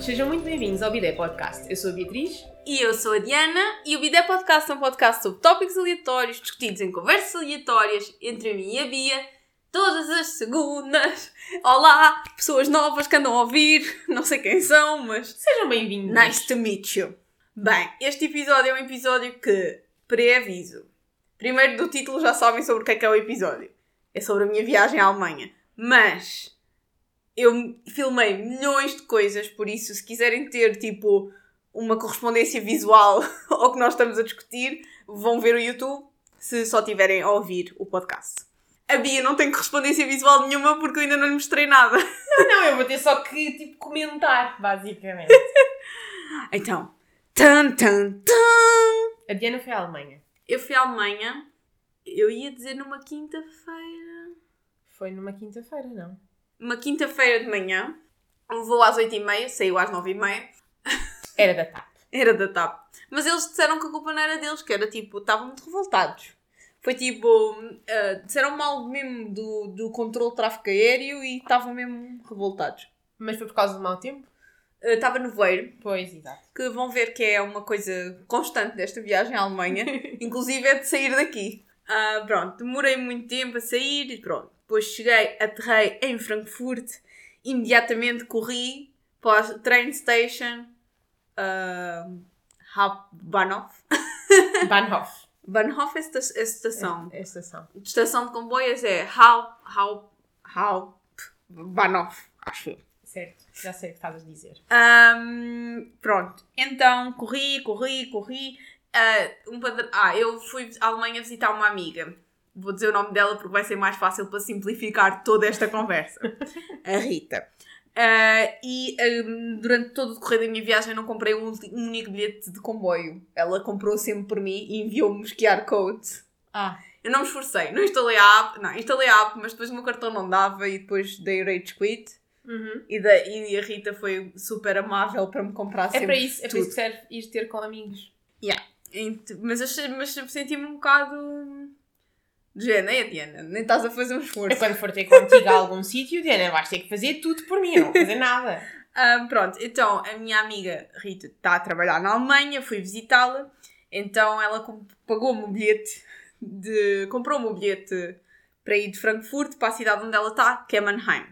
Sejam muito bem-vindos ao Bidé Podcast. Eu sou a Beatriz. E eu sou a Diana e o Bidé Podcast é um podcast sobre tópicos aleatórios discutidos em conversas aleatórias entre mim e a Bia todas as segundas. Olá, pessoas novas que andam a ouvir, não sei quem são, mas Sejam bem-vindos. nice to meet you. Bem, este episódio é um episódio que, pré-aviso, primeiro do título já sabem sobre o que é que é o episódio. É sobre a minha viagem à Alemanha. Mas eu filmei milhões de coisas, por isso, se quiserem ter tipo uma correspondência visual ao que nós estamos a discutir, vão ver o YouTube se só tiverem a ouvir o podcast. A Bia não tem correspondência visual nenhuma porque eu ainda não lhe mostrei nada. Não, eu vou ter só que, tipo, comentar, basicamente. Então, tan tan tan! A Diana foi à Alemanha. Eu fui à Alemanha, eu ia dizer numa quinta-feira. Foi numa quinta-feira, não? Uma quinta-feira de manhã, um voo às 8h30, saiu às 9h30. Era da TAP. Era da TAP. Mas eles disseram que a culpa não era deles, que era tipo, estavam muito revoltados. Foi tipo, uh, disseram mal mesmo do, do controle de tráfego aéreo e estavam mesmo revoltados. Mas foi por causa do mau tempo? Uh, Estava no voeiro, Pois, exato. que vão ver que é uma coisa constante desta viagem à Alemanha, inclusive é de sair daqui. Ah, pronto, demorei muito tempo a sair e pronto. Depois cheguei, aterrei em Frankfurt, imediatamente corri para a train station uh, Hauptbahnhof. Bahnhof. Bahnhof é esta- é estação. É, é a estação. Estação de comboios é Haupt, Haupt, Hauptbahnhof, acho eu. Certo, já sei o que estavas a dizer. Ahm, pronto, então corri, corri, corri. Ah, um padr- ah, eu fui à Alemanha visitar uma amiga. Vou dizer o nome dela porque vai ser mais fácil para simplificar toda esta conversa. A Rita. Ah, e ahm, durante todo o decorrer da minha viagem não comprei um, um único bilhete de comboio. Ela comprou sempre por mim e enviou-me os QR codes. Ah, Eu não me esforcei, não instalei a app, não, instalei a app, mas depois o meu cartão não dava e depois dei rage quit. uhum. E, da, e a Rita foi super amável para me comprar É sempre para isso, é para isso que serve ir ter com amigos. Ent- Mas, mas senti-me um bocado... de género, "Ei, Diana, nem estás a fazer um É esforço. quando for ter contigo a algum sítio, Diana, vais ter que fazer tudo por mim, eu não vou fazer nada. Ah, pronto, então a minha amiga Rita está a trabalhar na Alemanha, fui visitá-la, então ela pagou-me um bilhete, de, comprou-me um bilhete para ir de Frankfurt para a cidade onde ela está, que é Mannheim.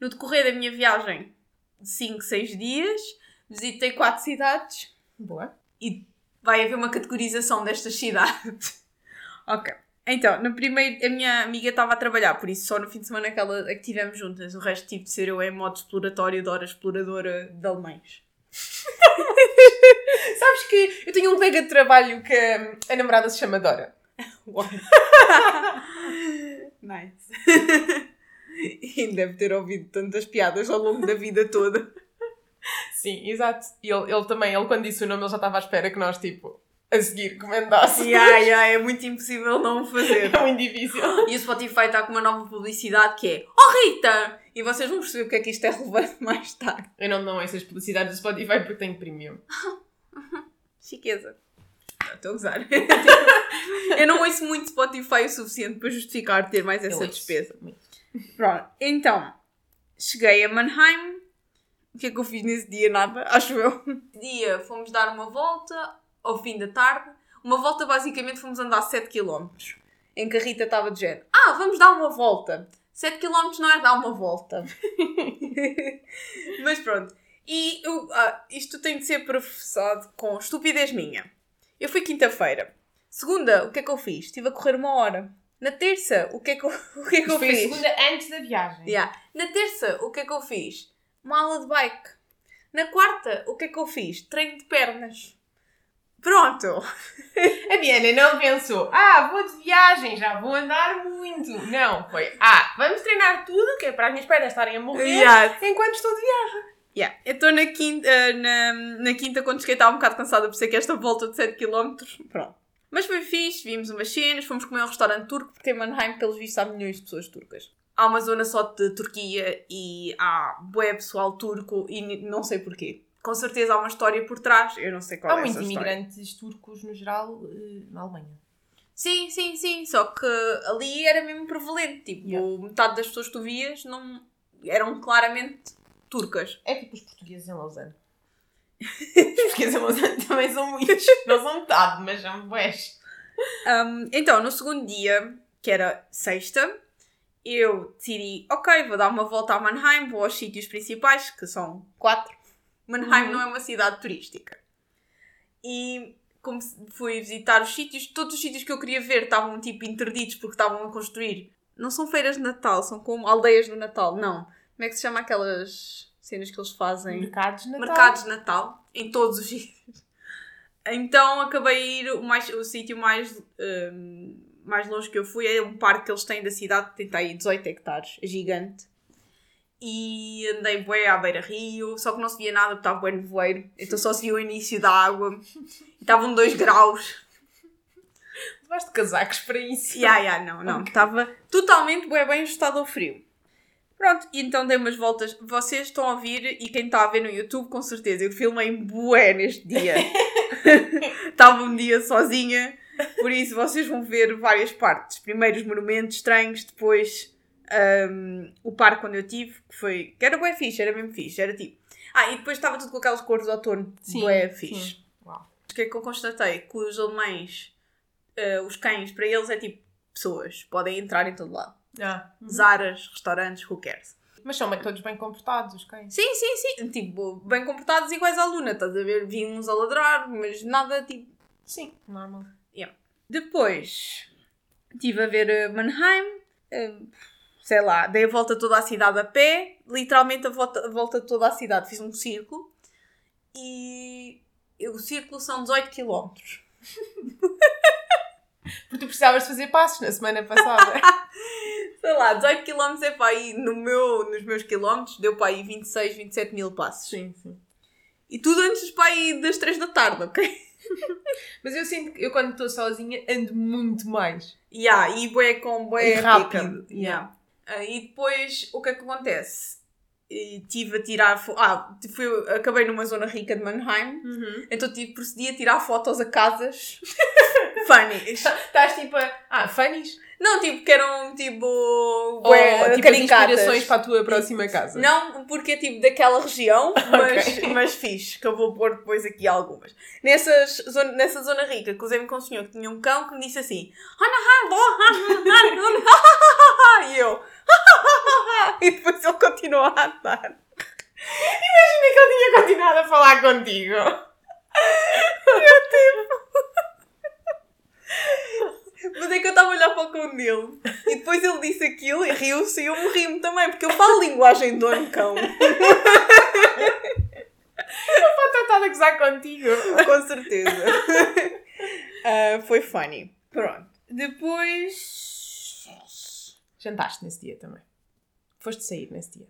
No decorrer da minha viagem de 5, 6 dias, visitei quatro cidades Boa. e vai haver uma categorização destas cidades. ok. Então, no primeiro, a minha amiga estava a trabalhar, por isso só no fim de semana que, ela, é que estivemos juntas. O resto tive de ser eu em modo exploratório de hora exploradora de alemães. Sabes que eu tenho um colega de trabalho que a namorada se chama Dora. nice. e deve ter ouvido tantas piadas ao longo da vida toda. Sim, exato. Ele, ele também, ele quando disse o nome, ele já estava à espera que nós, tipo, a seguir comentássemos. Yeah, yeah, é muito impossível não o fazer. É muito difícil. E o Spotify está com uma nova publicidade que é Oh Rita! E vocês vão perceber porque é que isto é relevante mais tarde. Eu não dou essas publicidades do Spotify porque tenho premium. Chiqueza. Estou a gozar. eu não ouço muito Spotify o suficiente para justificar ter mais essa despesa. muito. Pronto, então, cheguei a Mannheim. O que é que eu fiz nesse dia? Nada, acho eu. Dia fomos dar uma volta ao fim da tarde. Uma volta, basicamente, fomos andar 7 km. Em que a Rita estava de género. Ah, vamos dar uma volta. 7 km não é dar uma volta. Mas pronto. E eu- ah, isto tem de ser processado com estupidez minha. Eu fui quinta-feira. Segunda, o que é que eu fiz? Estive a correr uma hora. Na terça, o que é que eu, o que é que eu fiz? segunda antes da viagem. Yeah. Na terça, o que é que eu fiz? Uma aula de bike. Na quarta, o que é que eu fiz? Treino de pernas. Pronto. A Diana não pensou, ah, vou de viagem, já vou andar muito. Não, foi, ah, vamos treinar tudo, que é para as minhas pernas estarem a morrer enquanto estou de viagem. Yeah. Então na quinta, eh, na, na quinta, quando cheguei, estava um bocado cansada por ser que esta volta de 7km. Pronto. Mas foi fixe, vimos umas cenas, fomos comer a um restaurante turco, porque em Mannheim, pelos vistos, há milhões de pessoas turcas. Há uma zona só de Turquia e há bué pessoal turco e não sei porquê. Com certeza há uma história por trás, eu não sei qual Há é muitos essa história. imigrantes turcos no geral eh, na Alemanha. Sim, sim, sim. Só que ali era mesmo prevalente. Tipo, Yeah. metade das pessoas que tu vias não eram claramente turcas. É tipo os portugueses em Lausanne. os portugueses em Lausanne também são muitos. Não são metade, mas são bués. Um, então, no segundo dia, que era sexta, eu decidi, ok, vou dar uma volta a Mannheim, vou aos sítios principais, que são quatro. Mannheim Uhum. não é uma cidade turística. E como fui visitar os sítios, todos os sítios que eu queria ver estavam tipo interditos porque estavam a construir. Não são feiras de Natal, são como aldeias do Natal, não. Como é que se chama aquelas cenas que eles fazem? Mercados de Natal. mercados de Natal em todos os sítios. Então acabei a ir, o, mais, o sítio mais, hum, mais longe que eu fui é um parque que eles têm da cidade, que tem tá aí 18 hectares, é gigante. E andei bué à beira-rio, só que não se via nada porque estava bué nevoeiro, então só se via o início da água. E estavam 2 graus. Levaste casacos para isso. Ya, ya, não, não. Estava totalmente bué bem ajustado ao frio. Pronto, e então dei umas voltas. Vocês estão a ouvir e quem está a ver no YouTube, com certeza, eu filmei bué neste dia. Estava um dia sozinha, por isso vocês vão ver várias partes. Primeiro os monumentos estranhos, depois hum, o parque onde eu tive, que foi. que era bué fixe, era mesmo fixe, era tipo. Ah, e depois estava tudo com aquelas cores de outono, Sim, sim. fixe. Uau. O que é que eu constatei? Que os alemães, eh, os cães, para eles é tipo pessoas, podem entrar em todo lado. Ah. Zaras, restaurantes, who cares? Mas são bem, todos bem comportados, os cães. Sim, sim, sim. Tipo, bem comportados iguais à Luna, estás a ver? Vi uns a ladrar, mas nada tipo. Sim, normal. Depois estive a ver eh, Mannheim, eh, sei lá, dei a volta toda a cidade a pé, literalmente a volta, a volta toda a cidade, fiz um círculo e o círculo são 18 km. Porque tu precisavas de fazer passos na semana passada. Sei lá, 18 km é para aí, no meu, nos meus quilómetros, deu para aí 26, 27 mil passos. sim, sim. E tudo antes para aí das 3 da tarde, ok? Mas eu sinto que eu quando estou sozinha ando muito mais. Yeah, e bué com bué rápido, pica. Yeah. Ah, e depois, o que é que acontece? Estive a tirar... Ah, fui, acabei numa zona rica de Mannheim. Então tive, procedi a tirar fotos a casas funny. Estás tipo a... Ah, funnies? Não, tipo, que eram tipo... Ou Bué, tipo caricatas. inspirações para a tua próxima casa? Não porque é tipo daquela região, mas, Ok. mas fixe, que eu vou pôr depois aqui algumas. Nessas, zona, nessa zona rica, cruzei-me com um senhor que tinha um cão que me disse assim: e eu, e depois ele continuou a andar. Imagina que eu tinha continuado a falar contigo. Mas é que eu estava a olhar para o cão dele. E depois ele disse aquilo e riu-se e eu me ri-me também, porque eu falo linguagem de dono cão. Estou estar a gozar contigo. Com certeza. Ah, foi funny. Pronto. Depois. Jantaste nesse dia também. Foste sair nesse dia.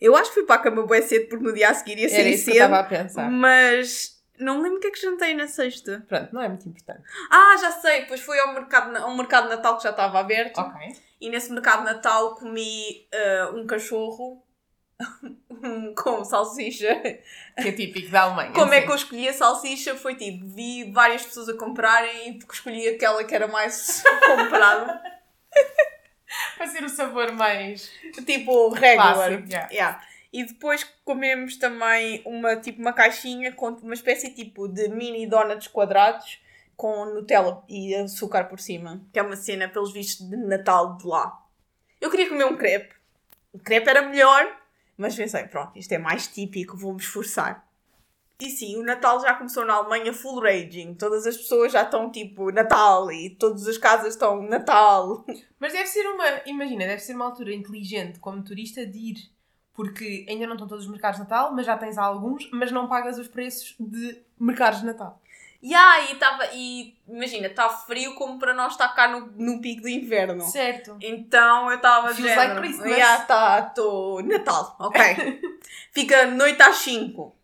Eu acho que fui para a cama bem cedo porque no dia a seguir ia Era sair isso que eu cedo. estava a pensar. Mas não lembro o que é que jantei na sexta. Pronto, não é muito importante. Ah, já sei. Depois fui ao mercado, a um mercado de Natal que já estava aberto. Ok. E nesse mercado de Natal comi ah, um cachorro com salsicha. Que é típico da Alemanha. Como é que eu escolhi a salsicha? Foi tipo, vi várias pessoas a comprarem e escolhi aquela que era mais comprada. Para ser o sabor mais... tipo, regular. Clássico, yeah. Yeah. E depois comemos também uma, tipo, uma caixinha com uma espécie tipo de mini donuts quadrados com Nutella e açúcar por cima. Que é uma cena, pelos vistos, de Natal de lá. Eu queria comer um crepe. O crepe era melhor, mas pensei, pronto, isto é mais típico, vou-me esforçar. E sim, o Natal já começou na Alemanha full raging. Todas as pessoas já estão tipo Natal e todas as casas estão Natal. Mas deve ser uma... Imagina, deve ser uma altura inteligente como turista de ir. Porque ainda não estão todos os mercados de Natal, mas já tens alguns, mas não pagas os preços de mercados de Natal. Ya, e, tava, e imagina, está frio como para nós estar cá no, no pico do inverno. Certo. Então eu estava Feels like Christmas. Já está, estou. Natal, ok. Fica noite às 5.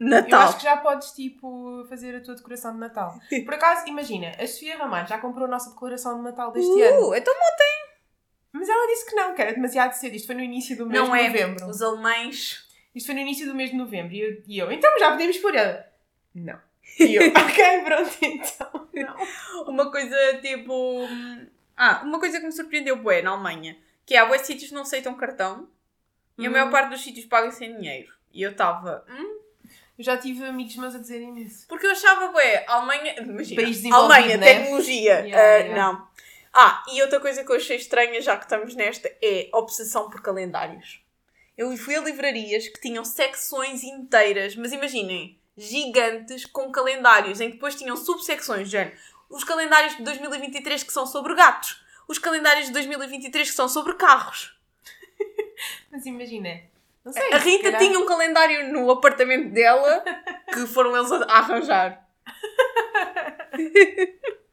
Eu Natal. acho que já podes, tipo, fazer a tua decoração de Natal. Por acaso, imagina, a Sofia Ramalho já comprou a nossa decoração de Natal deste ano. Uh, então Mas ela disse que não, que era demasiado cedo. Isto foi no início do mês não de é. novembro. Os alemães. Isto foi no início do mês de novembro. E eu, e eu então já podemos pôr ela. Não. E eu, ok, pronto, então. Não. Uma coisa tipo. hum, Ah, uma coisa que me surpreendeu bué na Alemanha. Que é, há bué sítios não aceitam cartão. E a Hum. maior parte dos sítios pagam sem dinheiro. E eu estava. Hum? Eu já tive amigos meus a dizerem isso. Porque eu achava, ué, Alemanha. Imagina. País Alemanha, né? tecnologia. Yeah, ah, yeah. Não. Ah, e outra coisa que eu achei estranha, já que estamos nesta, é obsessão por calendários. Eu fui a livrarias que tinham secções inteiras, mas imaginem, gigantes com calendários, em que depois tinham subsecções, género. Os calendários de 2023 que são sobre gatos. Os calendários de 2023 que são sobre carros. Mas imagina. Não sei. A Rita tinha um calendário no apartamento dela que foram eles a arranjar.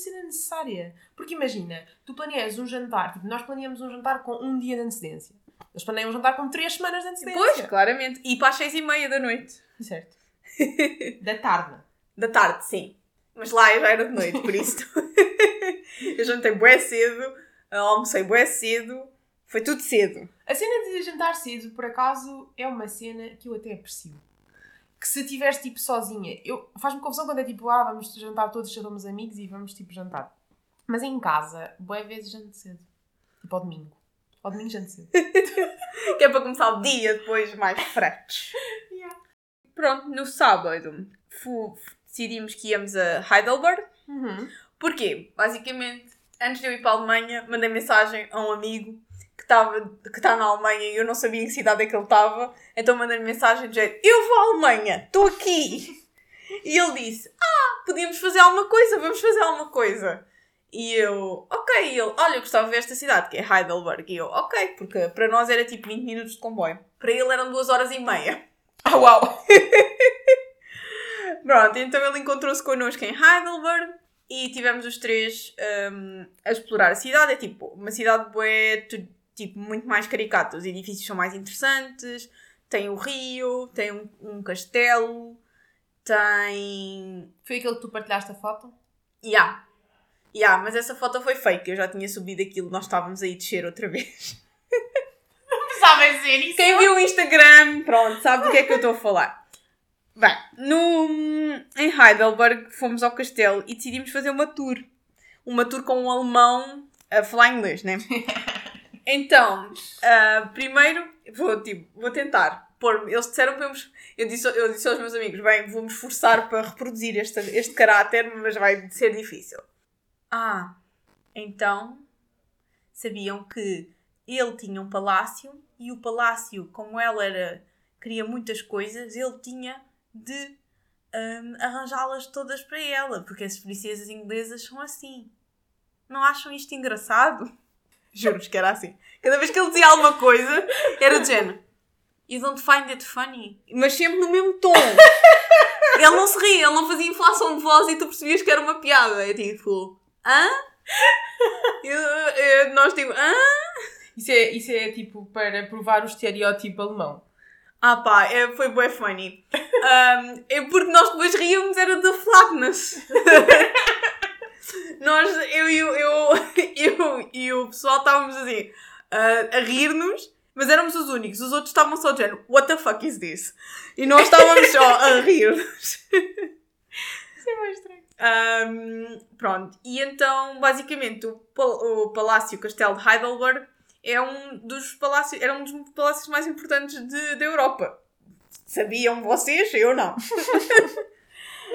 Cena necessária. Porque imagina, tu planeias um jantar, tipo, nós planeamos um jantar com um dia de antecedência. Eles planeiam um jantar com três semanas de antecedência. Pois, claramente. E para as seis e meia da noite. Certo. Da tarde. Da tarde, sim. Mas lá eu já era de noite, por isso. eu jantei bué cedo, almocei bué cedo. Foi tudo cedo. A cena de jantar cedo, por acaso, é uma cena que eu até aprecio. Que se estiveres tipo sozinha, eu faz-me confusão quando é tipo, ah, vamos jantar todos, somos amigos e vamos tipo jantar. Mas em casa, boas vezes janto cedo. Tipo ao domingo. Ao domingo janto cedo. Que é para começar o dia depois mais fresh. Pronto, no sábado fu- decidimos que íamos a Heidelberg. Uhum. Porquê? Basicamente, antes de eu ir para a Alemanha, mandei mensagem a um amigo que estava que está na Alemanha e eu não sabia em que cidade é que ele estava. Então mandei-lhe mensagem de jeito, eu vou à Alemanha, estou aqui. E ele disse, ah, podíamos fazer alguma coisa, vamos fazer alguma coisa. E eu, ok, e ele, olha, eu gostava de ver esta cidade, que é Heidelberg. E eu, ok, porque para nós era tipo 20 minutos de comboio. Para ele eram 2 horas e meia. Ah, uau! Pronto, então ele encontrou-se connosco em Heidelberg e tivemos os três hum, a explorar a cidade. É tipo uma cidade bué, tu- tipo, muito mais caricata. Os edifícios são mais interessantes. Tem o rio, tem um, um castelo, tem. Foi aquele que tu partilhaste a foto? Ya. Ya, mas essa foto foi fake. Eu já tinha subido aquilo, nós estávamos aí descer outra vez. Sabem dizer isso? Quem viu o Instagram, pronto, sabe do que é que eu estou a falar. Bem, no, em Heidelberg fomos ao castelo e decidimos fazer uma tour. Uma tour com um alemão a falar inglês, né? Então, ah, primeiro, vou, tipo, vou tentar pôr Eles disseram para eu, eu disse, eu disse aos meus amigos: bem, vou-me esforçar para reproduzir este, este caráter, mas vai ser difícil. Ah, então sabiam que ele tinha um palácio e o palácio, como ela era, queria muitas coisas, ele tinha de hum, arranjá-las todas para ela, porque as princesas inglesas são assim. Não acham isto engraçado? Juro-vos que era assim. Cada vez que ele dizia alguma coisa, era de género. You don't find it funny. Mas sempre no mesmo tom. ele não se ria, ele não fazia inflação de voz e tu percebias que era uma piada. É tipo, hã? Eu, eu- nós tipo, hã? Isso é, isso é tipo para provar o estereótipo alemão. Ah pá, é, foi bué funny. Um, é porque nós depois ríamos era da flatness. nós, eu e eu, eu, e o pessoal estávamos assim ah, a rir-nos, mas éramos os únicos. Os outros estavam só dizendo, what the fuck is this? E nós estávamos só a rir-nos. Isso é mais estranho. Um, pronto, e então basicamente o, pal- o Palácio Castelo de Heidelberg é um dos palácios, era um dos palácios mais importantes de, da Europa. Sabiam vocês? Eu não.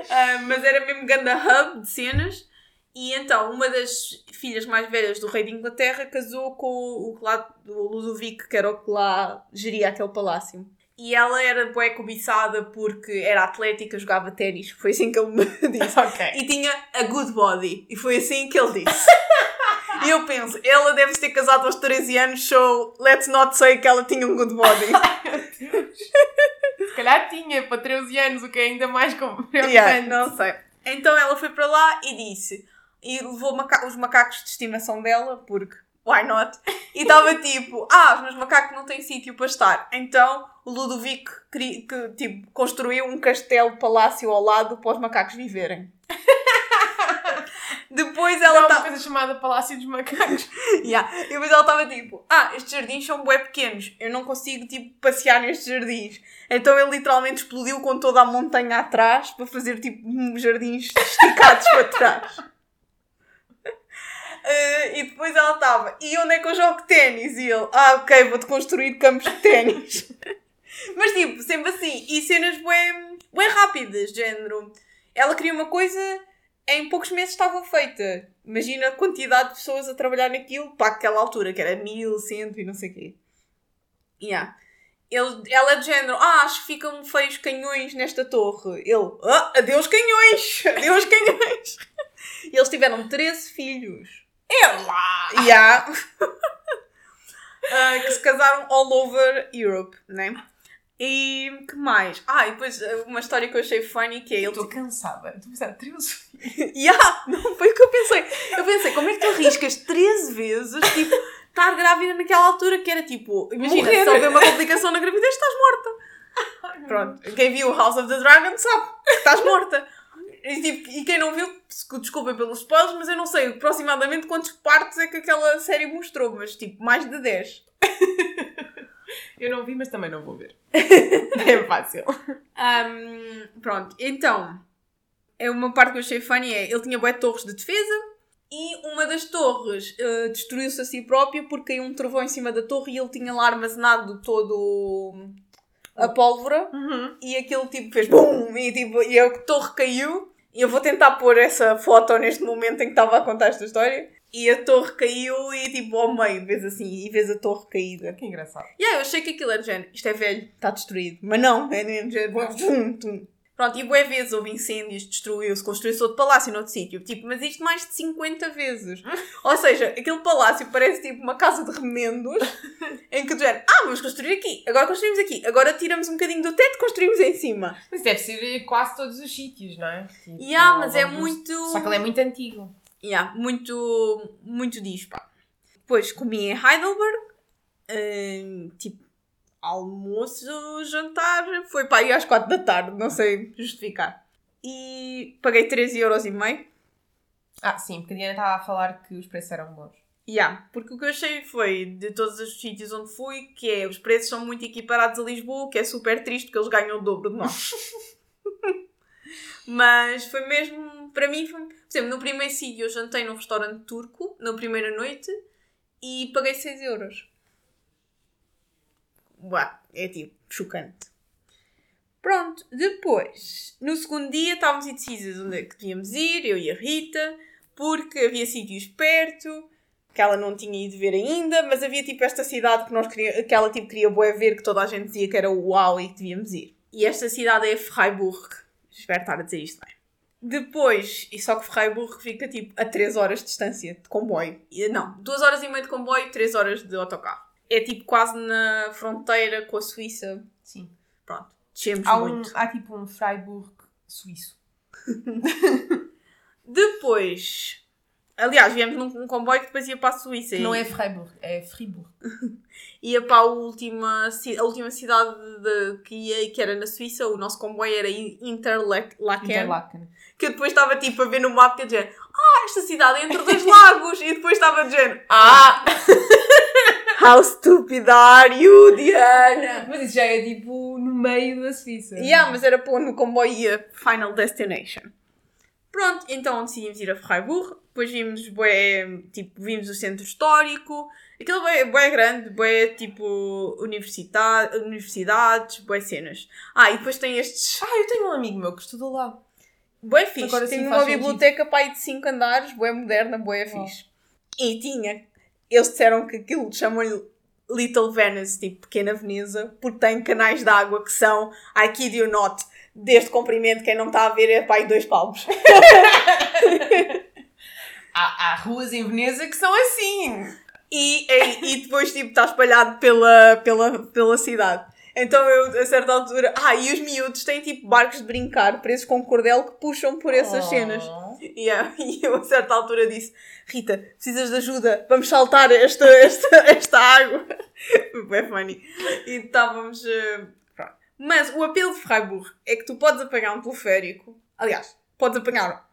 Ah, mas era mesmo ganda hub de cenas. E então uma das filhas mais velhas do rei de Inglaterra casou com o, lá, o Ludovico, que era o que lá geria aquele palácio. E ela era bué cobiçada porque era atlética, jogava ténis. Foi assim que ele me disse. Ok. E tinha a good body. E foi assim que ele disse. e eu penso, ela deve ter casado aos 13 anos, so let's not say que ela tinha um good body. Se calhar tinha para 13 anos, o que é ainda mais preocupante. yeah, não sei. Então ela foi para lá e disse. E levou maca- os macacos de estimação dela, porque why not? E estava tipo, ah, os meus macacos não têm sítio para estar. Então o Ludovico cri- que, tipo, construiu um castelo-palácio ao lado para os macacos viverem. Depois Ela uma tá... coisa chamada Palácio dos Macacos. Yeah. E depois ela estava tipo, ah, estes jardins são bué pequenos, eu não consigo tipo passear nestes jardins. Então ele literalmente explodiu com toda a montanha atrás para fazer tipo jardins esticados para trás. Eh, e depois ela estava, e onde é que eu jogo ténis? E ele, ah, ok, vou-te construir campos de ténis. Mas tipo, sempre assim, e cenas bem, bem rápidas, género. Ela queria uma coisa, em poucos meses estava feita. Imagina a quantidade de pessoas a trabalhar naquilo para aquela altura, que era mil, cento e não sei o quê. Yeah. Ele, ela é de género, ah, acho que ficam feios canhões nesta torre. Ele, ah, adeus canhões! Adeus canhões! e eles tiveram 13 filhos. Lá! Yeah. Ah, que se casaram all over Europe, né? E que mais? Ah, e depois uh, uma história que eu achei funny que é ele. Estou cansada. Estou a pensar, 13 yeah, não foi o que eu pensei. Eu pensei, como é que tu arriscas 13 vezes, tipo, estar grávida naquela altura que era tipo, imagina, Morrer. se houver uma complicação na gravidez, estás morta. Pronto, quem viu House of the Dragon sabe que estás morta. E, tipo, e quem não viu, descu- desculpem pelos spoilers, mas eu não sei aproximadamente quantos partes é que aquela série mostrou, mas tipo, mais de 10. Eu não vi, mas também não vou ver. é fácil. Ahm, pronto, então, é uma parte que eu achei funny é, ele tinha bué torres de defesa e uma das torres eh, destruiu-se a si própria porque caiu um trovão em cima da torre e ele tinha lá armazenado todo a pólvora Uhum. e aquilo tipo fez BUM! E, tipo, e a torre caiu. E eu vou tentar pôr essa foto neste momento em que estava a contar esta história. E a torre caiu e tipo ao meio, vês assim, e vês a torre caída. Que engraçado. E aí eu achei que aquilo era de género, isto é velho, está destruído. Mas não, é de género. tum, tum. Pronto, e bué vezes houve incêndios, destruiu-se, construiu-se outro palácio noutro sítio. Tipo, mas isto mais de 50 vezes. Ou seja, aquele palácio parece tipo uma casa de remendos em que de género, ah, vamos construir aqui, agora construímos aqui, agora tiramos um bocadinho do teto, construímos em cima. Mas deve ser em quase todos os sítios, não é? Tipo, Yeah, mas é muito. Só que ele é muito antigo. Yeah, muito, muito disso, pá. Depois comi em Heidelberg, hum, tipo, almoço, jantar, foi para aí às 4 da tarde, não sei justificar. E paguei 13,5€. Ah, sim, porque a Diana estava a falar que os preços eram bons. Yeah, porque o que eu achei foi, de todos os sítios onde fui, que é, os preços são muito equiparados a Lisboa, que é super triste porque eles ganham o dobro de nós. Mas foi mesmo, para mim, foi, por exemplo, no primeiro sítio eu jantei num restaurante turco, na primeira noite, e paguei 6 euros. Uá, é tipo, chocante. Pronto, depois, no segundo dia estávamos indecisas onde é que devíamos ir, eu e a Rita, porque havia sítios perto, que ela não tinha ido ver ainda, mas havia tipo esta cidade que, nós queria, que ela tipo, queria bué ver, que toda a gente dizia que era uau e que devíamos ir. E esta cidade é Freiburg. Espero estar a dizer isto bem. Depois, e só que Freiburg fica tipo a 3 horas de distância de comboio. Não, 2 horas e meia de comboio, 3 horas de autocarro. É tipo quase na fronteira com a Suíça. Sim. Pronto, descemos Há, um, muito. há tipo um Freiburg suíço. Depois, aliás, viemos num, num comboio que depois ia para a Suíça. Que não é Freiburg, é Fribourg. ia para a última, a última cidade de- que ia, que era na Suíça, o nosso comboio era In- Interlaken, Interlaken. que eu depois estava tipo a ver no mapa e a dizer, ah, esta cidade é entre dois lagos, e depois estava a dizer, ah, how stupid are you, Diana? Mas isso já é tipo no meio da Suíça. Yeah, mas era pôr no comboio ia Final Destination. Pronto, então decidimos ir a Freiburg, depois vimos bué, tipo, vimos o centro histórico, aquilo bué, bué grande, bué, tipo, universidade, universidades, bué cenas. Ah, e depois tem estes, Ah, eu tenho um amigo meu que estudou lá. bué fixe, Agora tem uma biblioteca aí de 5 andares, bué moderna, bué fixe. E tinha, eles disseram que aquilo chamam-lhe Little Venice, tipo pequena Veneza, porque tem canais de água que são, I kid you not, deste comprimento, quem não está a ver é para aí dois palmos. Há, há ruas em Veneza que são assim. E, e, e depois tipo está espalhado pela, pela, pela cidade. Então eu, a certa altura, ah, e os miúdos têm tipo barcos de brincar presos com cordel que puxam por essas Oh. cenas. E, ah, e eu a certa altura disse: Rita, precisas de ajuda? Vamos saltar esta, esta, esta água. Foi funny. E estávamos. eh, pronto. Mas o apelo de Freiburg é que tu podes apanhar um teleférico. Aliás, podes apanhar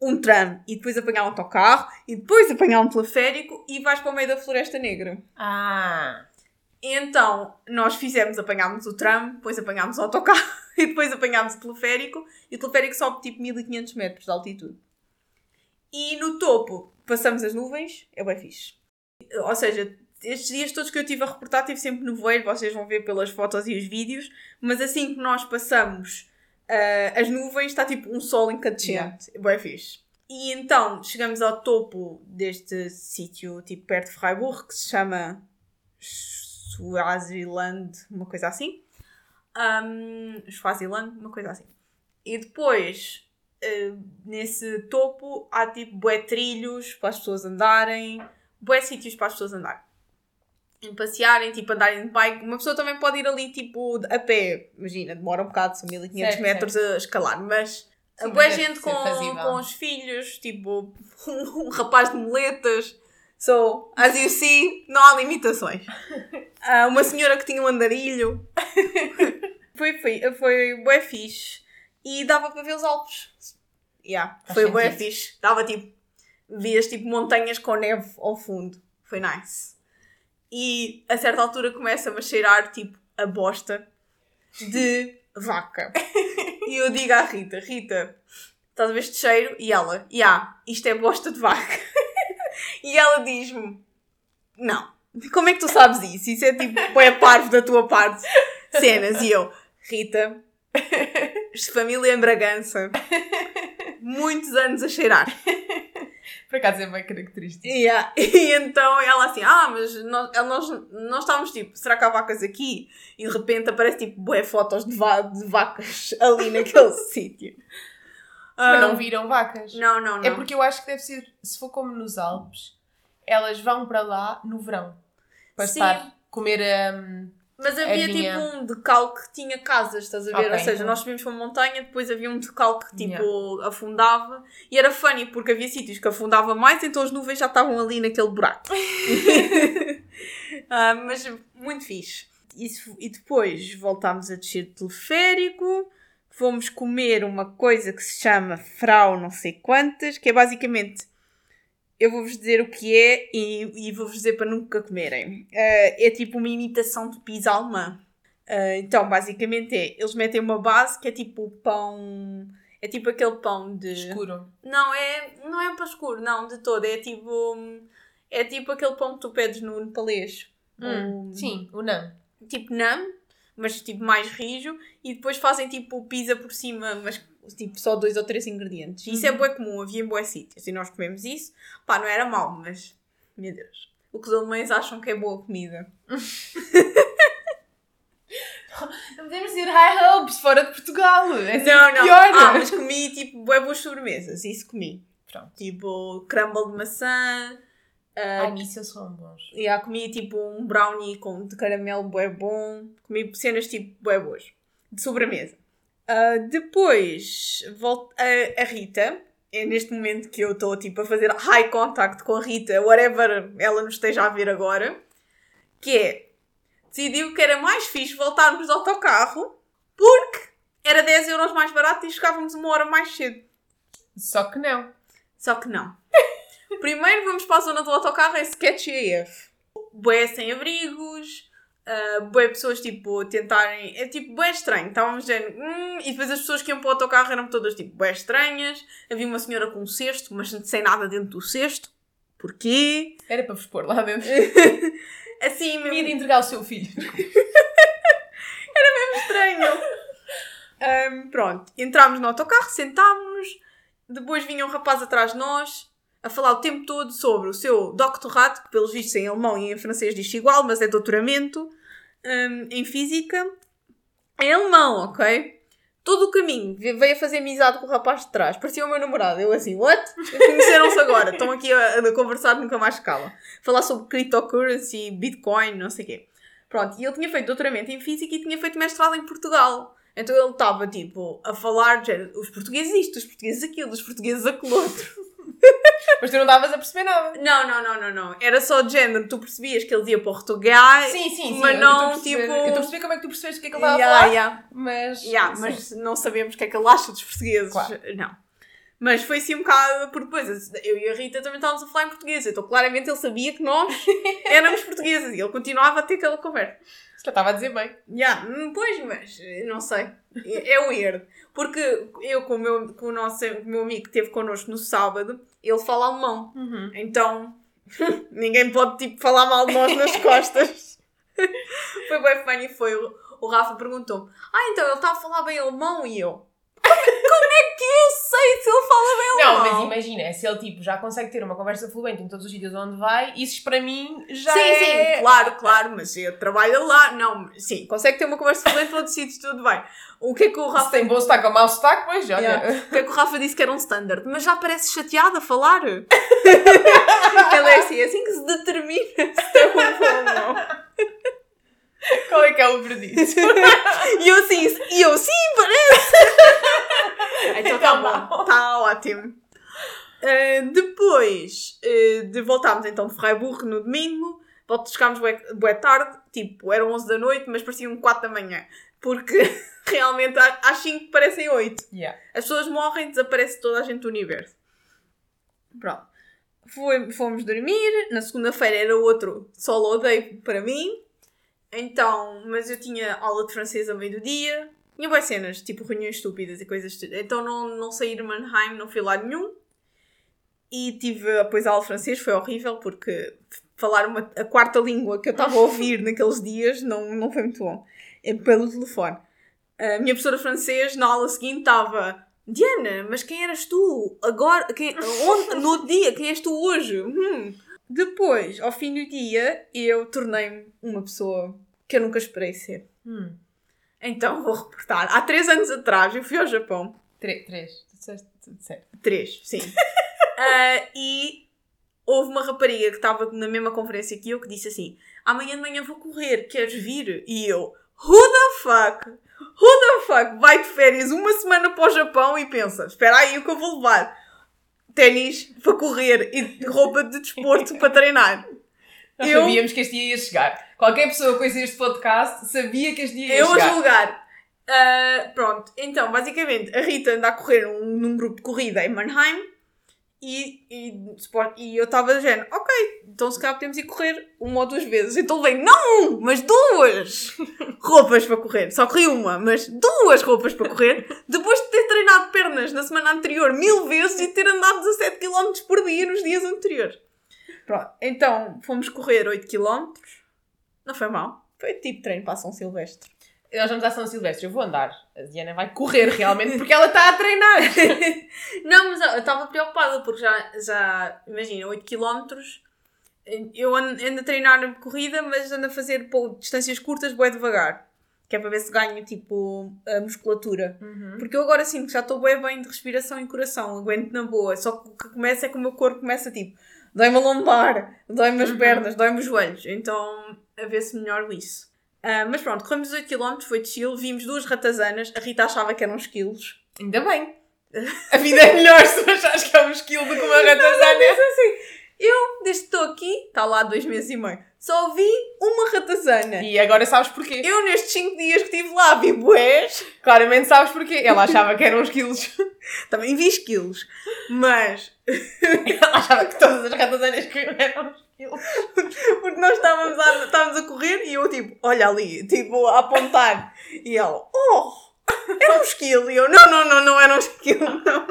um tram e depois apanhar um autocarro e depois apanhar um teleférico e vais para o meio da Floresta Negra. Ah. Então, nós fizemos, apanhámos o tram, depois apanhámos o autocarro e depois apanhámos o teleférico e o teleférico sobe tipo 1500 metros de altitude. E no topo passamos as nuvens, é bem fixe. Ou seja, estes dias todos que eu tive a reportar, tive sempre nevoeiro, vocês vão ver pelas fotos e os vídeos, mas assim que nós passamos uh, as nuvens, está tipo um sol incandescente, é bem fixe. E então chegamos ao topo deste sítio, tipo perto de Freiburg, que se chama Swaziland, uma coisa assim. Um, Swaziland, uma coisa assim. E depois, uh, nesse topo, há tipo bué trilhos para as pessoas andarem, bué sítios para as pessoas andarem. E passearem, tipo, andarem de bike. Uma pessoa também pode ir ali, tipo, a pé. Imagina, demora um bocado, são 1500 certo, metros certo. a escalar, mas Sim, boa gente com, com os filhos, tipo, um, um rapaz de moletas. So, as you see, não há limitações. Uh, uma senhora que tinha um andarilho. foi, foi, foi bué fixe. E dava para ver os Alpes. Yeah, foi bué fixe. Dava tipo, vias tipo montanhas com neve ao fundo. Foi nice. E a certa altura começa-me a cheirar tipo a bosta de vaca. e eu digo à Rita: Rita, estás a ver este cheiro? E ela: Ya, yeah, isto é bosta de vaca. e ela diz-me: Não, como é que tu sabes isso? Isso é tipo, é parvo da tua parte. Cenas. E eu: Rita, família em Bragança, muitos anos a cheirar. Por acaso é bem característico. Yeah. E então ela assim, ah, mas nós, nós, nós estávamos tipo, será que há vacas aqui? E de repente aparece tipo, bué fotos de, va de vacas ali naquele sítio. Mas não viram vacas? Não, não, não. É porque eu acho que deve ser, se for como nos Alpes, elas vão para lá no verão. Para Sim. estar, comer um, mas havia tipo um decalque que tinha casas, estás a ver? Okay, Ou seja, então. nós subimos para uma montanha, depois havia um decalque que tipo yeah. afundava e era funny porque havia sítios que afundava mais, então as nuvens já estavam ali naquele buraco. ah, mas muito fixe. Isso, e depois voltámos a descer de teleférico, fomos comer uma coisa que se chama Frau não sei quantas, que é basicamente eu vou-vos dizer o que é e, e vou-vos dizer para nunca comerem. Uh, é tipo uma imitação de pizza alemã. Uh, então, basicamente é, eles metem uma base que é tipo pão... É tipo aquele pão de... Escuro. Não, é, não é para escuro, não, de todo. É tipo... É tipo aquele pão que tu pedes no nepalês. Hum, sim, o nan. Tipo nan, mas tipo mais rijo. E depois fazem tipo pizza por cima, mas tipo só dois ou três ingredientes. Isso é uhum. bué comum, havia em bué sítios. E nós comemos isso. Pá, não era mau, mas... Meu Deus. O que os alemães acham que é boa comida. não podemos dizer high hopes fora de Portugal. É não, não. Pior. Ah, mas comi tipo bué boas sobremesas. Isso comi. Pronto. Tipo crumble de maçã. Uh, ah, nisso são bons. E yeah, comi tipo um brownie com, de caramelo bué bom. Comi cenas tipo bué boas. De sobremesa. Uh, depois, volto a, a, Rita. É neste momento que eu estou tipo, a fazer high contact com a Rita, whatever ela nos esteja a ver agora. Que é, decidiu que era mais fixe voltarmos de autocarro porque era 10 euros mais barato e chegávamos uma hora mais cedo. Só que não. Só que não. Primeiro vamos para a zona do autocarro, é sketchy AF. Boé sem abrigos, uh, bué pessoas tipo tentarem. É tipo bué estranho. Estávamos dizendo. Hum, e depois as pessoas que iam para o autocarro eram todas tipo bué estranhas. Havia uma senhora com um cesto, mas sem nada dentro do cesto. Porquê? Era para vos pôr lá dentro. assim mesmo. De entregar o seu filho. Era mesmo estranho. Um, pronto, entrámos no autocarro, sentámos-nos. Depois vinha um rapaz atrás de nós a falar o tempo todo sobre o seu doctorado, que pelos vistos em alemão e em francês diz igual, mas é doutoramento um, em física. Em alemão, ok? Todo o caminho veio a fazer amizade com o rapaz de trás. Parecia o meu namorado. Eu assim, what? Conheceram-se agora. Estão aqui a, a, conversar, nunca mais cala. Falar sobre cryptocurrency, bitcoin, não sei o quê. Pronto, e ele tinha feito doutoramento em física e tinha feito mestrado em Portugal. Então ele estava, tipo, a falar os portugueses isto, os portugueses aquilo, os portugueses aquilo outro. Mas tu não estavas a perceber nada. Não, não, não, não, não. Era só de género, tu percebias que ele ia para Portugal. Sim, sim, sim. Mas não, tipo. Eu estou a perceber como é que tu percebes o que é que ele estava yeah, a falar. Yeah. Mas. Yeah, mas não sabemos o que é que ele acha dos portugueses. Claro. Não. Mas foi assim um bocado, porque depois eu e a Rita também estávamos a falar em português, então claramente ele sabia que nós éramos portugueses e ele continuava a ter aquela conversa. Já estava a dizer bem. Yeah, hum, pois, mas eh, não sei. É é weird. Porque eu, com o meu, com o nosso o meu amigo que esteve connosco no sábado, ele fala alemão. Uhum. Então, ninguém pode tipo falar mal de nós nas costas. foi bem funny. Foi o, o Rafa perguntou-me: Ah, então ele está a falar bem alemão? E eu: é que eu sei se ele fala bem Não, alemão? mas imagina, se ele tipo, já consegue ter uma conversa fluente em todos os sítios onde vai, isso para mim já sim, é... sim, claro, claro, mas ele trabalha lá. Não, sim, consegue ter uma conversa fluente em outros sítios, tudo bem. O que é que o Se Rafa tem bom sotaque ou mau sotaque, pois, olha. Yeah. O que é que o Rafa disse que era um standard? Mas já parece chateado a falar. Ele é assim, é assim que se determina se é um bom ou não. Qual é que é o verdiço? E eu assim, e eu sim, parece. Então tá bom, tá ótimo. Uh, depois uh, de voltarmos então de Freiburg no domingo, chegámos bué, bué tarde, tipo, eram 11 da noite, mas pareciam 4 da manhã. Porque realmente às 5 parecem 8. Yeah. As pessoas morrem, desaparece toda a gente do universo. Pronto. Foi- fomos dormir. Na segunda-feira era outro solo day para mim. Então, mas eu tinha aula de francês a meio do dia. Tinha boas cenas, tipo reuniões estúpidas e coisas. Então não, não saí de Mannheim, não fui lá nenhum. E tive depois aula de francês, foi horrível porque falar uma, a quarta língua que eu estava a ouvir naqueles dias não, não foi muito bom. É pelo telefone. A minha professora francês na aula seguinte estava Diana, mas quem eras tu? Agora, quem, onde, no outro dia, quem és tu hoje? Hum. Depois, ao fim do dia, eu tornei-me uma pessoa que eu nunca esperei ser. Hum. Então vou reportar. Há três anos atrás eu fui ao Japão. Tre- três. Disseste. Três, sim. Ah, e houve uma rapariga que estava na mesma conferência que eu que disse assim: Amanhã de manhã vou correr, queres vir? E eu, Who the fuck? Who the fuck vai de férias uma semana para o Japão e pensa: Espera aí o que eu vou levar? Ténis para correr e roupa de desporto para treinar. Nós Eu- sabíamos que este dia ia chegar. Qualquer pessoa que ouça este podcast sabia que este dia ia Eu a chegar. julgar. Ah, pronto, então basicamente a Rita anda a correr num, num grupo de corrida em Mannheim e, e, e eu estava dizendo, ok, então se calhar podemos ir correr uma ou duas vezes. Então levei, não, mas duas roupas para correr. Só corri uma, mas duas roupas para correr. Depois de ter treinado pernas na semana anterior mil vezes e ter andado 17 km por dia nos dias anteriores. Pronto, então fomos correr 8 km. Não foi mal. Foi tipo treino para São Silvestre. Nós vamos à São Silvestre, eu vou andar. A Diana vai correr realmente porque ela está a treinar. Não, mas eu estava preocupada porque já, já imagina, 8 km. Eu ando, ando a treinar corrida, mas ando a fazer pô, distâncias curtas, bem devagar. Que é para ver se ganho tipo a musculatura. Porque eu agora sinto que já estou bem bem de respiração e coração, aguento na boa. Só que o que começa é que o meu corpo começa tipo, dói-me a lombar, dói-me as Uhum. pernas, dói-me os joelhos. Então, a ver se melhoro isso. Ah, mas pronto, corremos 8 km, foi de chill, vimos duas ratazanas, a Rita achava que eram uns quilos. Ainda bem. A vida é melhor se achas que é um esquilo do que uma ratazana. Eu, desde que estou aqui, está lá dois meses e meio, só vi uma ratazana. E agora sabes porquê. Eu, nestes 5 dias que estive lá, vi bués, Claramente sabes porquê. Ela achava que eram uns quilos. também vi esquilos. Mas, Ela achava que todas as ratazanas que eram porque nós estávamos a, estávamos a correr e eu, tipo, olha ali, tipo, a apontar. E ela, oh, era um esquilo. E eu, não, não, não, não era um esquilo, não.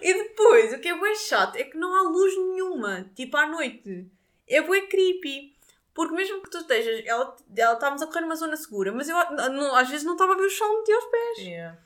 E depois, o que é bem chato é que não há luz nenhuma, tipo à noite. É bem creepy. Porque mesmo que tu estejas, ela, ela estávamos a correr numa zona segura, mas eu não- às vezes não estava a ver o chão de aos pés. Yeah.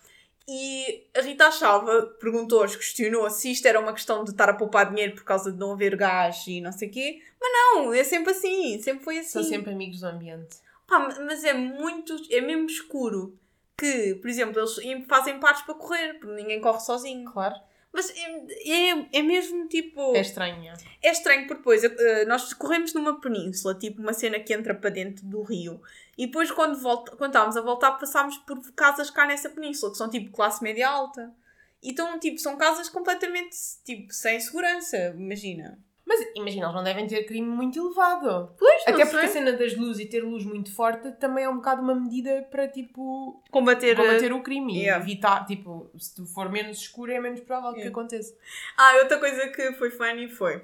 E a Rita achava, perguntou-os, questionou se isto era uma questão de estar a poupar dinheiro por causa de não haver gás e não sei o quê. Mas não, é sempre assim, sempre foi assim. São sempre amigos do ambiente. Pá, mas é muito, é mesmo escuro. Que, por exemplo, eles fazem pares para correr, porque ninguém corre sozinho. Claro. Mas é, é, é mesmo tipo. É estranho. É estranho porque depois eh, nós corremos numa península, tipo uma cena que entra para dentro do rio. E depois quando, volta, quando estávamos a voltar passámos por casas cá nessa península, que são tipo classe média alta. Então, tipo, são casas completamente, tipo, sem segurança, imagina. Mas imagina, eles não devem ter crime muito elevado. Pois, Até porque a cena das luzes e ter luz muito forte também é um bocado uma medida para, tipo, combater... combater o crime yeah. e evitar, tipo, se tu for menos escuro é menos provável que Yeah. aconteça. Ah, outra coisa que foi funny foi...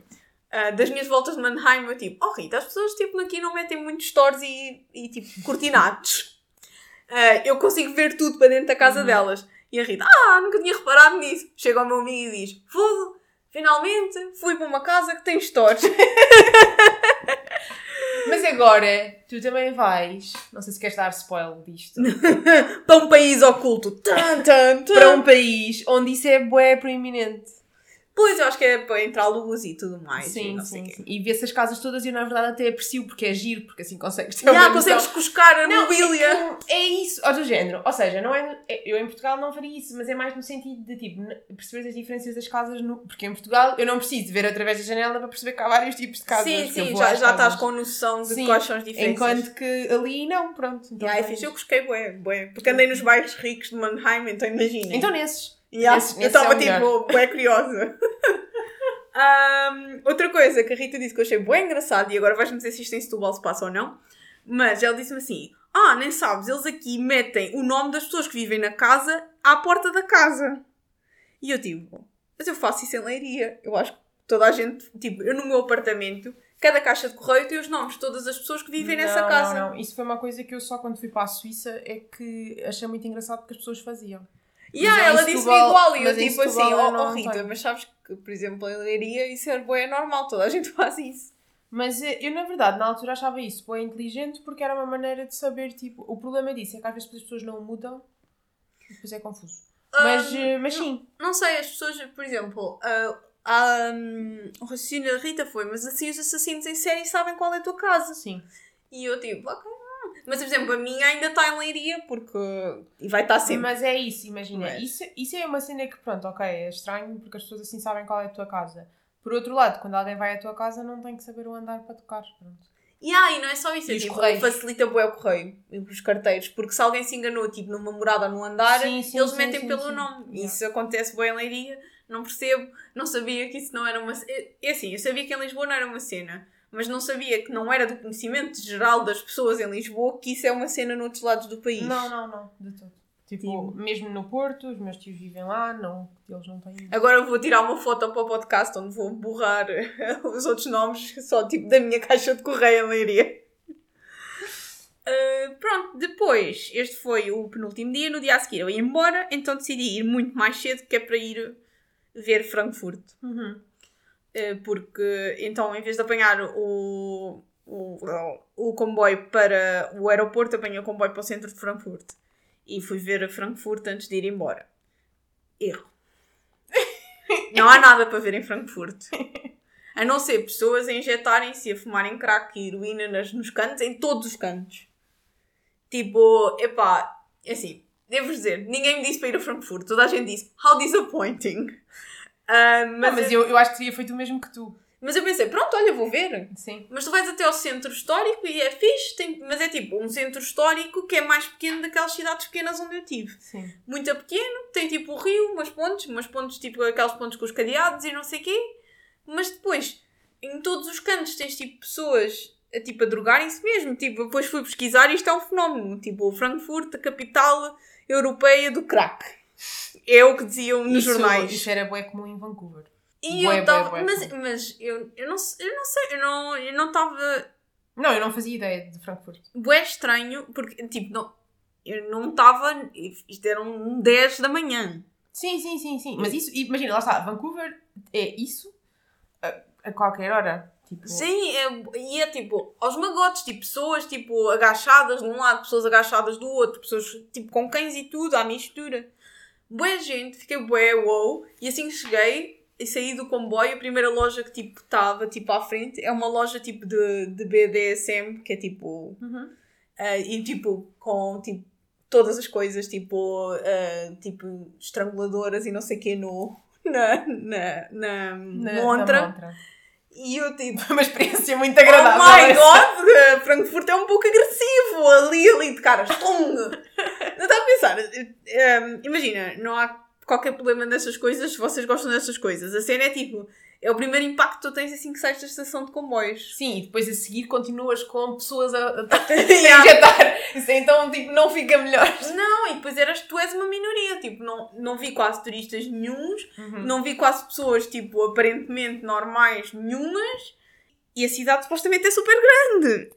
ah, das minhas voltas de Mannheim, eu tipo, oh Rita, as pessoas tipo aqui não metem muitos stores e, e tipo cortinados. Ah, eu consigo ver tudo para dentro da casa Uhum. delas. E a Rita, ah, nunca tinha reparado nisso. Chega ao meu amigo e diz, fogo, finalmente fui para uma casa que tem stores. Mas agora, tu também vais, não sei se queres dar spoiler disto, para um país oculto. Tan, tan, tan. para um país onde isso é bué proeminente. Pois, eu acho que é para entrar luz e tudo mais. e sim, sei sim, sim. E vê-se as casas todas e eu na verdade até aprecio porque é giro, porque assim consegues ter Já uma consegues cuscar a Não, mobília. É, que é isso, ou do género. Ou seja, não é, é- eu em Portugal não faria isso, mas é mais no sentido de tipo, perceber as diferenças das casas. No, porque em Portugal eu não preciso de ver através da janela para perceber que há vários tipos de casas. sim, sim, já, já estás com noção de Sim, quais são as diferenças. Enquanto que ali não, pronto. Então, Yeah, é tens- fixe, eu busquei bué, bué. Porque andei nos bairros ricos de Mannheim, então imaginem. então nesses. Yeah, esse- eu estava é tipo, bué curiosa. Ahm, outra coisa que a Rita disse que eu achei bué engraçado, e agora vais-me dizer se isto em Setúbal se passa ou não, mas ela disse-me assim, ah, nem sabes, eles aqui metem o nome das pessoas que vivem na casa à porta da casa. E eu tipo, mas eu faço isso em Leiria. Eu acho que toda a gente, tipo, eu no meu apartamento, cada caixa de correio tem os nomes de todas as pessoas que vivem nessa Não, casa. Não, não. Isso foi uma coisa que eu só quando fui para a Suíça é que achei muito engraçado porque as pessoas faziam. E Mas ah, em ela disse-me igual, e eu em tipo assim, Setúbal eu oh, oh Rita, tenho. mas sabes que, por exemplo, em Leiria isso é bué normal, toda a gente faz isso. Mas eu, na verdade, na altura achava isso bem inteligente porque era uma maneira de saber, tipo, o problema disso é que às vezes as pessoas não mudam e depois é confuso. Mas, Ahm, eh, mas sim, Não sei, as pessoas, por exemplo, ah, ah, hum, o raciocínio da Rita foi, mas assim os assassinos em série sabem qual é a tua casa. sim. E eu tipo, ok. Mas, por exemplo, a minha ainda está em Leiria, porque... E vai estar sempre. Mas é isso, imagina. Mas- Isso, isso é uma cena que, pronto, ok, é estranho porque as pessoas assim sabem qual é a tua casa. Por outro lado, quando alguém vai à tua casa, não tem que saber o andar para tocar. Pronto. E e não é só isso, E é, tipo, facilita bué o correio e os carteiros, porque se alguém se enganou tipo numa morada ou num andar, Sim, sim, eles sim, metem pelo nome. Isso acontece bem em Leiria, não percebo, não sabia que isso não era uma é, é assim, eu sabia que em Lisboa não era uma cena, mas não sabia que não era do conhecimento geral das pessoas em Lisboa que isso é uma cena noutros lados do país. Não, não, não, de todo. Tipo, Tipo- mesmo no Porto, os meus tios vivem lá, não, eles não têm. Agora eu vou tirar uma foto para o podcast onde vou borrar os outros nomes só tipo da minha caixa de correio em Leiria. Uh, pronto, depois, este foi o penúltimo dia, no dia a seguir eu ia embora, então decidi ir muito mais cedo, que é para ir ver Frankfurt. Uhum. Uh, porque então, em vez de apanhar o, o, o comboio para o aeroporto, apanhei o comboio para o centro de Frankfurt. E fui ver a Frankfurt antes de ir embora. Erro. Não há nada para ver em Frankfurt. A não ser pessoas a injetarem-se e a fumarem crack e heroína nas, nos cantos, em todos os cantos. Tipo, epá, é assim, devo dizer, ninguém me disse para ir a Frankfurt. Toda a gente disse, how disappointing. Ah, Mas, mas, mas eu, eu acho que teria feito o mesmo que tu. mas eu pensei, pronto, olha, vou ver. Sim. Mas tu vais até ao centro histórico e é fixe, tem- mas é tipo um centro histórico que é mais pequeno daquelas cidades pequenas onde eu tive. Sim. Muito pequeno, tem tipo o rio, umas pontes, umas pontes tipo aquelas pontes com os cadeados e não sei quê. Mas depois, em todos os cantos tens tipo pessoas a, tipo, a drogarem-se mesmo. Tipo, depois fui pesquisar e isto é um fenómeno. Tipo, Frankfurt, a capital europeia do crack. É o que diziam nos Isso- jornais. Isso era bué comum em Vancouver. E Bué, eu estava. Mas, mas eu, eu, não, sei- eu não sei, eu não eu não estava. Não, eu não fazia ideia de Frankfurt. Bué estranho, porque tipo, não, eu não estava. Isto era um 10 da manhã. Sim, sim, sim, sim. Mas isso, imagina, lá está, Vancouver é isso a, a qualquer hora. Tipo, Sim, é, e é tipo, aos magotes, tipo, pessoas tipo, agachadas de um lado, pessoas agachadas do outro, pessoas tipo com cães e tudo, à mistura. Bué gente, fiquei bué, wow. E assim cheguei e saí do comboio, a primeira loja que tipo estava tipo à frente é uma loja tipo de, de BDSM, que é tipo. Uhum. ah, e tipo, com tipo todas as coisas, tipo, ah, tipo estranguladoras e não sei o que no. Na, na, na, Na, montra. na montra. E eu tipo. Foi uma experiência muito agradável. Oh my essa. god! Frankfurt é um pouco agressivo ali, ali de caras. Tum! Não está a pensar. eh, eh, imagina, não há qualquer problema nessas coisas se vocês gostam dessas coisas. A cena é tipo, É o primeiro impacto que tu tens assim que sais da estação de comboios. Sim, e depois a seguir continuas com pessoas a, a, injetar. Isso então, tipo, não fica melhor. Não, e depois eras, tu és uma minoria, tipo, não, não vi quase turistas nenhuns, Uhum. não vi quase pessoas, tipo, aparentemente normais nenhumas, e a cidade supostamente é super grande.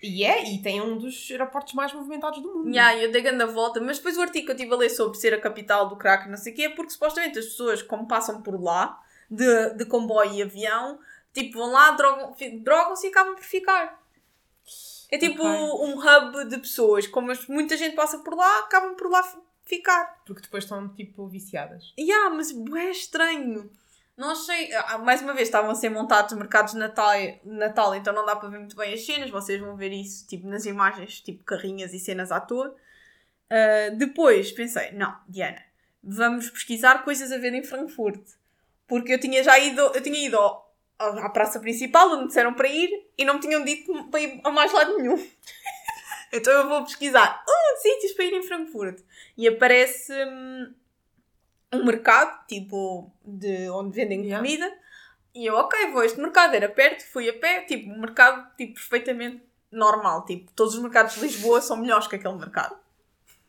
E é, e tem um dos aeroportos mais movimentados do mundo. Yeah, eu dei grande a volta, mas depois o artigo que eu estive a ler sobre ser a capital do crack não sei o quê, é porque supostamente as pessoas, como passam por lá, de, de comboio e avião, tipo, vão lá, drogam- drogam-se e acabam por ficar. É tipo Ok. um hub de pessoas, como muita gente passa por lá, acabam por lá fi- ficar. Porque depois estão, tipo, viciadas. Yeah, mas é estranho. Não achei. ah, Mais uma vez, estavam a ser montados mercados de Natal, Natal, então não dá para ver muito bem as cenas. Vocês vão ver isso tipo, nas imagens, tipo carrinhas e cenas à toa. Ah, depois pensei, não, Diana, vamos pesquisar coisas a ver em Frankfurt. Porque eu tinha já ido, eu tinha ido à praça principal, onde me disseram para ir, e não me tinham dito para ir a mais lado nenhum. então eu vou pesquisar oh, sítios para ir em Frankfurt. E aparece hum, um mercado, tipo, de onde vendem Yeah. comida. E eu, ok, vou a este mercado. Era perto, fui a pé, tipo, um mercado, tipo, perfeitamente normal. Tipo, todos os mercados de Lisboa são melhores que aquele mercado.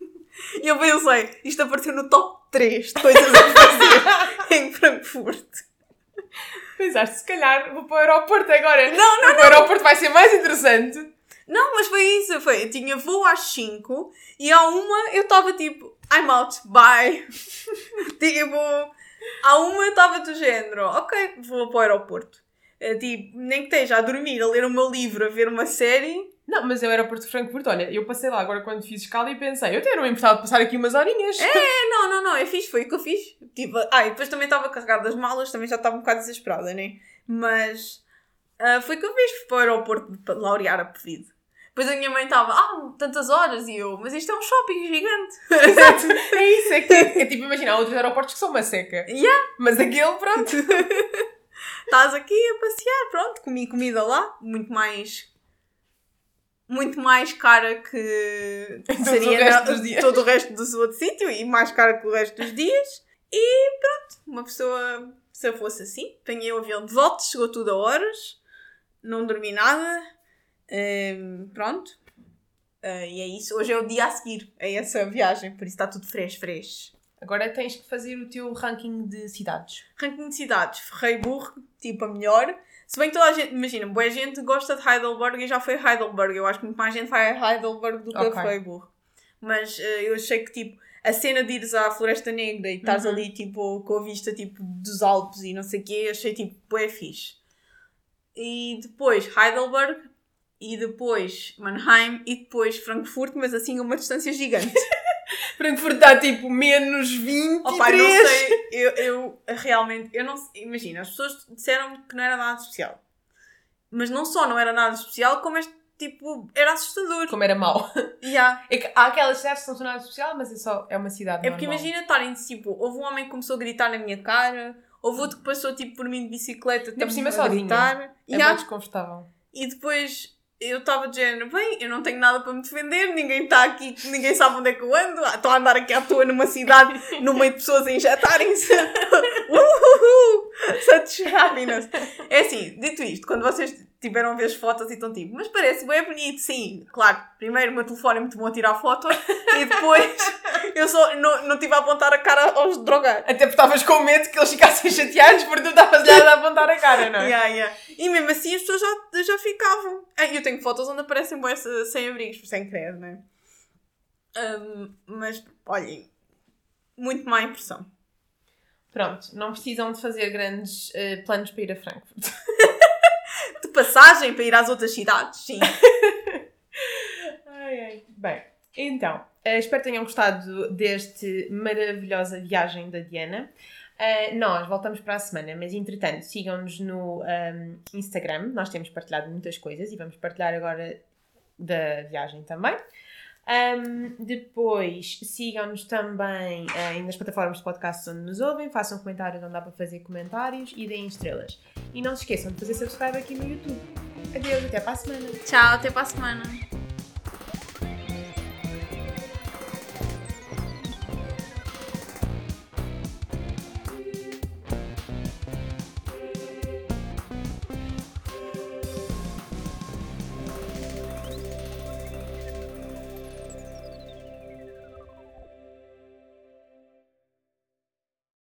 E eu pensei, isto apareceu no top 3 de coisas a fazer Frankfurt. Pensaste, se calhar vou para o aeroporto agora. Não, não, não. O aeroporto vai ser mais interessante. Não, mas foi isso, foi. Eu tinha voo às 5 e à uma eu estava tipo, I'm out, bye. tipo, à uma eu estava do género, ok, vou para o aeroporto. Eh, Tipo, nem que esteja a dormir, a ler o meu livro, a ver uma série. Não, mas é o aeroporto de Frankfurt, olha, eu passei lá agora quando fiz escala e pensei, eu até não importava de passar aqui umas horinhas. É, não, não, não, eu fiz, foi o que eu fiz. Tipo, ah, e depois também estava carregada das malas, também já estava um bocado desesperada, né? Mas ah, foi o que eu fiz, fui para o aeroporto para laurear a pedido. Depois a minha mãe estava, ah, tantas horas, e eu, mas isto é um shopping gigante. Exato. É isso, é que é tipo, imagina, há outros aeroportos que são uma seca. Yeah. Mas aquele, pronto. Estás aqui a passear, pronto, comi comida lá, muito mais. Muito mais cara que seria o todo o resto do outro sítio e mais cara que o resto dos dias. E pronto, uma pessoa, se eu fosse assim, apanhei o avião de volta, chegou tudo a horas, não dormi nada, hum, pronto. Ah, e é isso, hoje é o dia a seguir a essa viagem, por isso está tudo fresh, fresh. Agora tens que fazer o teu ranking de cidades. Ranking de cidades, Freiburg, tipo a melhor. Se bem que toda a gente, imagina, boa gente gosta de Heidelberg e já foi Heidelberg. Eu acho que muito mais gente vai a Heidelberg do que Ok. a Freiburg. Mas eh, eu achei que tipo, a cena de ires à Floresta Negra e estás Uhum. ali tipo com a vista tipo dos Alpes e não sei o quê, achei tipo, bué fixe. E depois Heidelberg e depois Mannheim e depois Frankfurt, mas assim a uma distância gigante. Frankfurt está tipo menos 23. Opa, não sei, eu, eu realmente, eu não sei, imagina, as pessoas disseram que não era nada especial. Mas não só não era nada especial, como este tipo, era assustador. Como era mau. Yeah. É que há aquelas cidades que não são nada especial, mas é só é uma cidade É porque normal. imagina estarem tipo, houve um homem que começou a gritar na minha cara, houve outro que passou tipo por mim de bicicleta Ainda por cima a sozinho. gritar. É Yeah. mais desconfortável. E depois eu estava de género, bem, eu não tenho nada para me defender, ninguém está aqui, ninguém sabe onde é que eu ando, Ah, estou a andar aqui à toa numa cidade, no meio de pessoas a injetarem-se. Uhuhu! Such happiness. É assim, dito isto, quando vocês tiveram a ver as fotos e estão tipo, mas parece bem bonito, sim, claro, primeiro o meu telefone é muito bom a tirar fotos e depois eu só não, não tive a apontar a cara aos drogados. Até porque estavas com medo que eles ficassem chateados porque tu estavas a apontar a cara, não é? Yeah, yeah. E mesmo assim as pessoas já, já ficavam. Ah, eu tenho fotos onde aparecem bué se- sem abrigos, por sem querer, não é? Ahm, mas, olhem, muito má impressão. Pronto, não precisam de fazer grandes eh, planos para ir a Frankfurt. De passagem para ir às outras cidades, sim. Ai, ai. Bem, então, eh, espero que tenham gostado deste maravilhosa viagem da Diana. Eh, nós voltamos para a semana, mas entretanto, sigam-nos no ahm, Instagram. Nós temos partilhado muitas coisas e vamos partilhar agora da viagem também. Ahm, depois, sigam-nos também eh, nas plataformas de podcast onde nos ouvem, façam comentários onde dá para fazer comentários e deem estrelas. E não se esqueçam de fazer subscribe aqui no YouTube. Adeus, até para a semana! Tchau, até para a semana.